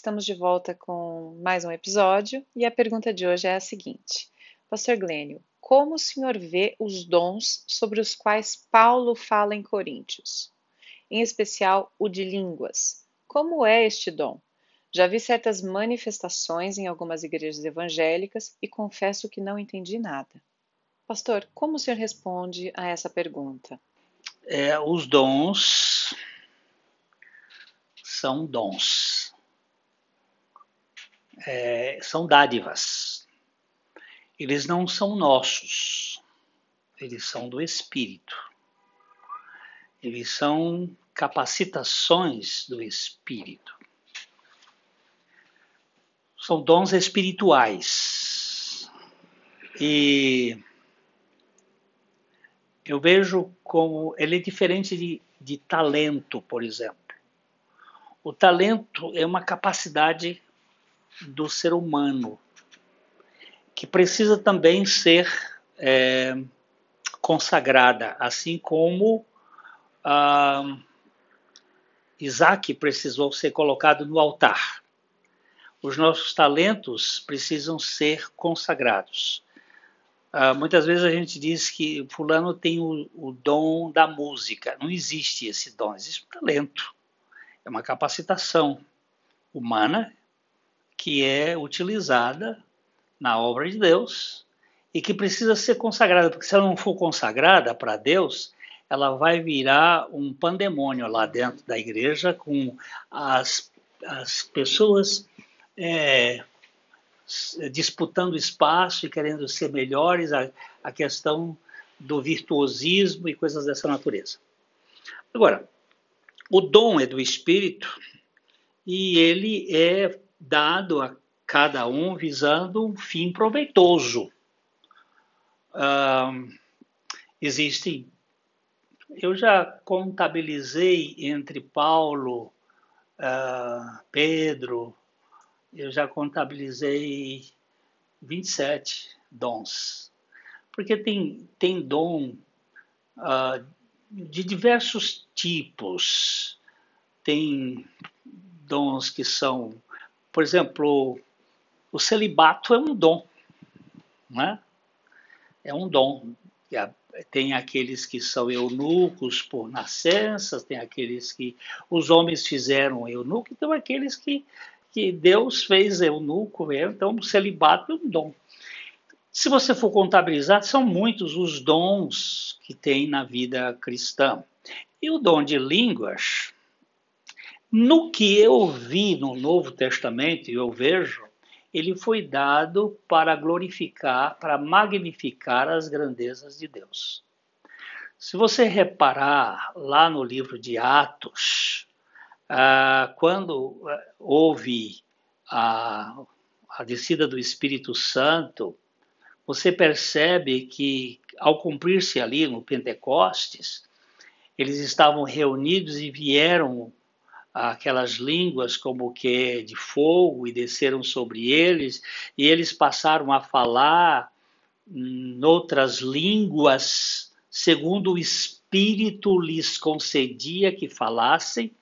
Estamos de volta com mais um episódio e a pergunta de hoje é a seguinte: Pastor Glênio, como o senhor vê os dons sobre os quais Paulo fala em Coríntios? Em especial o de línguas. Como é este dom? Já vi certas manifestações em algumas igrejas evangélicas e confesso que não entendi nada. Pastor, como o senhor responde a essa pergunta? É, os dons são dons, é, são dádivas. Eles não são nossos, eles são do Espírito. Eles são capacitações do Espírito. São dons espirituais. E eu vejo como ele é diferente de, de talento, por exemplo. O talento é uma capacidade do ser humano que precisa também ser é, consagrada, assim como ah, Isaac precisou ser colocado no altar. Os nossos talentos precisam ser consagrados. Ah, muitas vezes a gente diz que fulano tem o, o dom da música. Não existe esse dom, existe um talento é uma capacitação humana que é utilizada na obra de Deus e que precisa ser consagrada, porque se ela não for consagrada para Deus, ela vai virar um pandemônio lá dentro da igreja com as, as pessoas é, disputando espaço e querendo ser melhores, a, a questão do virtuosismo e coisas dessa natureza. Agora, o dom é do Espírito e ele é dado a cada um visando um fim proveitoso. Uh, existem. Eu já contabilizei entre Paulo, uh, Pedro, eu já contabilizei 27 dons. Porque tem, tem dom uh, de diversos tipos. Tem dons que são, por exemplo, o celibato é um dom, né? É um dom. Tem aqueles que são eunucos por nascença, tem aqueles que os homens fizeram eunuco, então aqueles que, que Deus fez eunuco, então o celibato é um dom. Se você for contabilizar, são muitos os dons que tem na vida cristã. E o dom de línguas, no que eu vi no Novo Testamento, e eu vejo, ele foi dado para glorificar, para magnificar as grandezas de Deus. Se você reparar lá no livro de Atos, ah, quando ah, houve a, a descida do Espírito Santo, você percebe que, ao cumprir-se ali no Pentecostes, eles estavam reunidos e vieram aquelas línguas como que de fogo e desceram sobre eles, e eles passaram a falar noutras línguas, segundo o Espírito lhes concedia que falassem,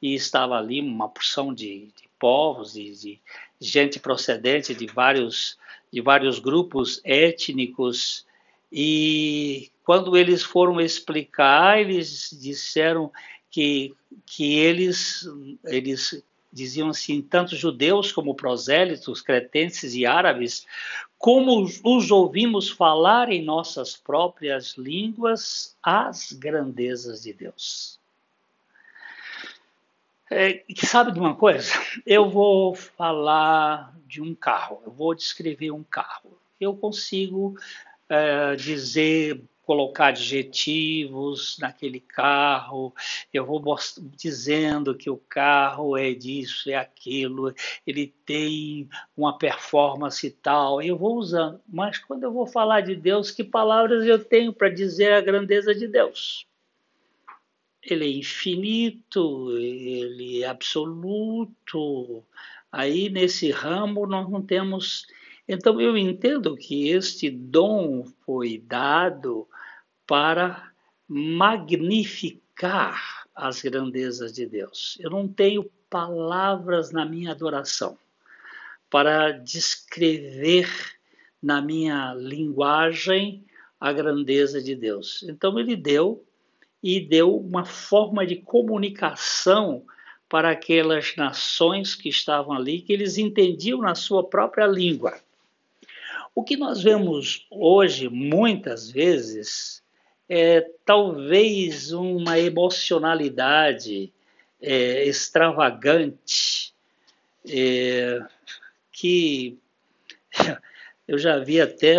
e estava ali uma porção de, de povos, de, de gente procedente de vários de vários grupos étnicos e quando eles foram explicar, eles disseram que, que eles, eles diziam assim, tanto judeus como prosélitos, cretenses e árabes, como os ouvimos falar em nossas próprias línguas as grandezas de Deus. É, sabe de uma coisa? Eu vou falar de um carro, eu vou descrever um carro. Eu consigo é, dizer, colocar adjetivos naquele carro, eu vou dizendo que o carro é disso, é aquilo, ele tem uma performance tal, eu vou usando. Mas quando eu vou falar de Deus, que palavras eu tenho para dizer a grandeza de Deus? ele é infinito, ele é absoluto. Aí nesse ramo nós não temos. Então eu entendo que este dom foi dado para magnificar as grandezas de Deus. Eu não tenho palavras na minha adoração para descrever na minha linguagem a grandeza de Deus. Então ele deu e deu uma forma de comunicação para aquelas nações que estavam ali, que eles entendiam na sua própria língua. O que nós vemos hoje, muitas vezes, é talvez uma emocionalidade é, extravagante, é, que eu já vi até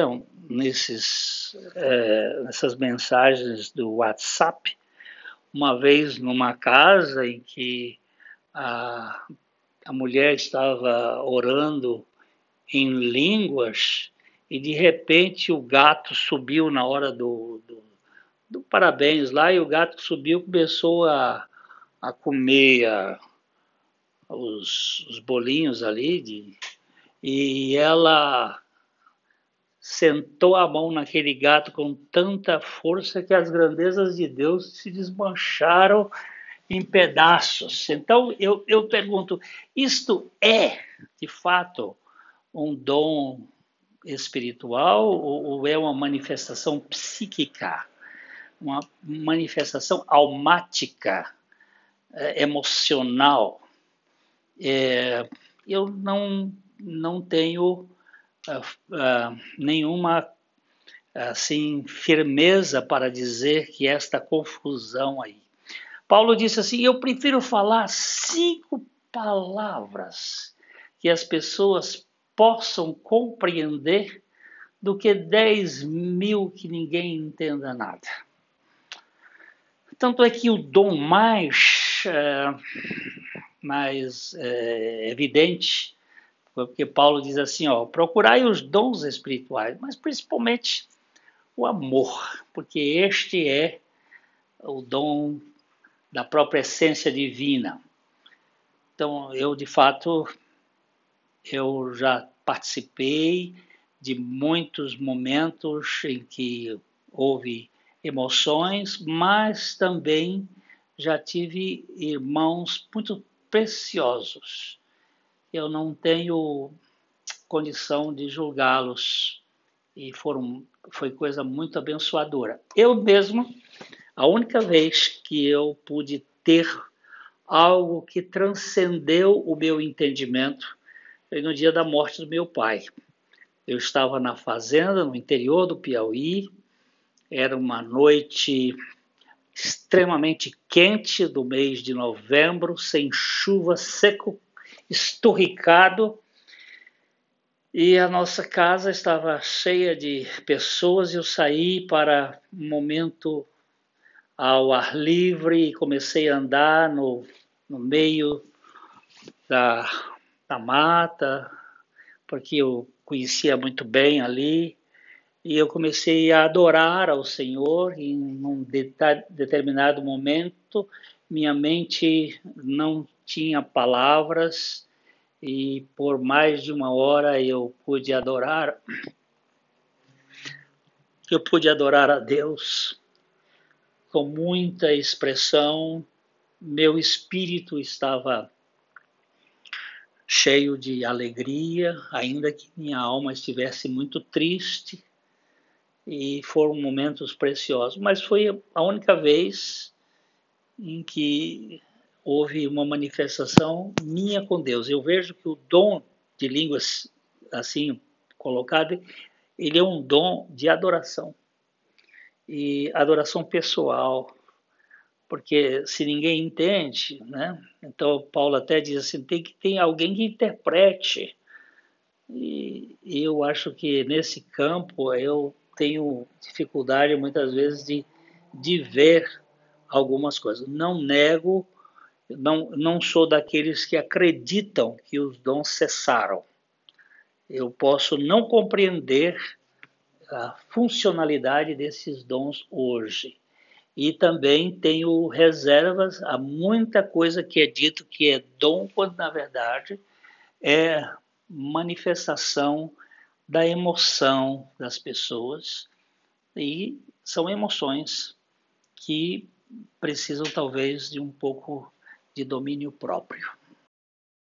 nesses, é, nessas mensagens do WhatsApp, uma vez numa casa em que a, a mulher estava orando em línguas e de repente o gato subiu na hora do, do, do parabéns lá e o gato subiu começou a, a comer a, os, os bolinhos ali de, e ela sentou a mão naquele gato com tanta força que as grandezas de Deus se desmancharam em pedaços. Então eu, eu pergunto: isto é, de fato, um dom espiritual ou, ou é uma manifestação psíquica, uma manifestação almática, é, emocional? É, eu não, não tenho uh, uh, nenhuma assim firmeza para dizer que esta confusão aí Paulo disse assim: Eu prefiro falar cinco palavras que as pessoas possam compreender do que dez mil que ninguém entenda nada. Tanto é que o dom mais, é, mais é, evidente, porque Paulo diz assim: ó, procurai os dons espirituais, mas principalmente o amor, porque este é o dom da própria essência divina. Então, eu de fato eu já participei de muitos momentos em que houve emoções, mas também já tive irmãos muito preciosos. Eu não tenho condição de julgá-los e foram foi coisa muito abençoadora. Eu mesmo a única vez que eu pude ter algo que transcendeu o meu entendimento foi no dia da morte do meu pai. Eu estava na fazenda, no interior do Piauí, era uma noite extremamente quente do mês de novembro, sem chuva, seco, esturricado, e a nossa casa estava cheia de pessoas. Eu saí para um momento ao ar livre e comecei a andar no, no meio da, da mata, porque eu conhecia muito bem ali, e eu comecei a adorar ao Senhor em um determinado momento. Minha mente não tinha palavras e por mais de uma hora eu pude adorar. Eu pude adorar a Deus com muita expressão, meu espírito estava cheio de alegria, ainda que minha alma estivesse muito triste, e foram momentos preciosos. Mas foi a única vez em que houve uma manifestação minha com Deus. Eu vejo que o dom de línguas, assim colocado, ele é um dom de adoração e adoração pessoal, porque se ninguém entende, né? Então Paulo até diz assim, tem que ter alguém que interprete. E, eu acho que nesse campo eu tenho dificuldade muitas vezes de, de ver algumas coisas. Não nego, não, não sou daqueles que acreditam que os dons cessaram. Eu posso não compreender a funcionalidade desses dons hoje. E também tenho reservas a muita coisa que é dito que é dom, quando na verdade é manifestação da emoção das pessoas. E são emoções que precisam talvez de um pouco de domínio próprio.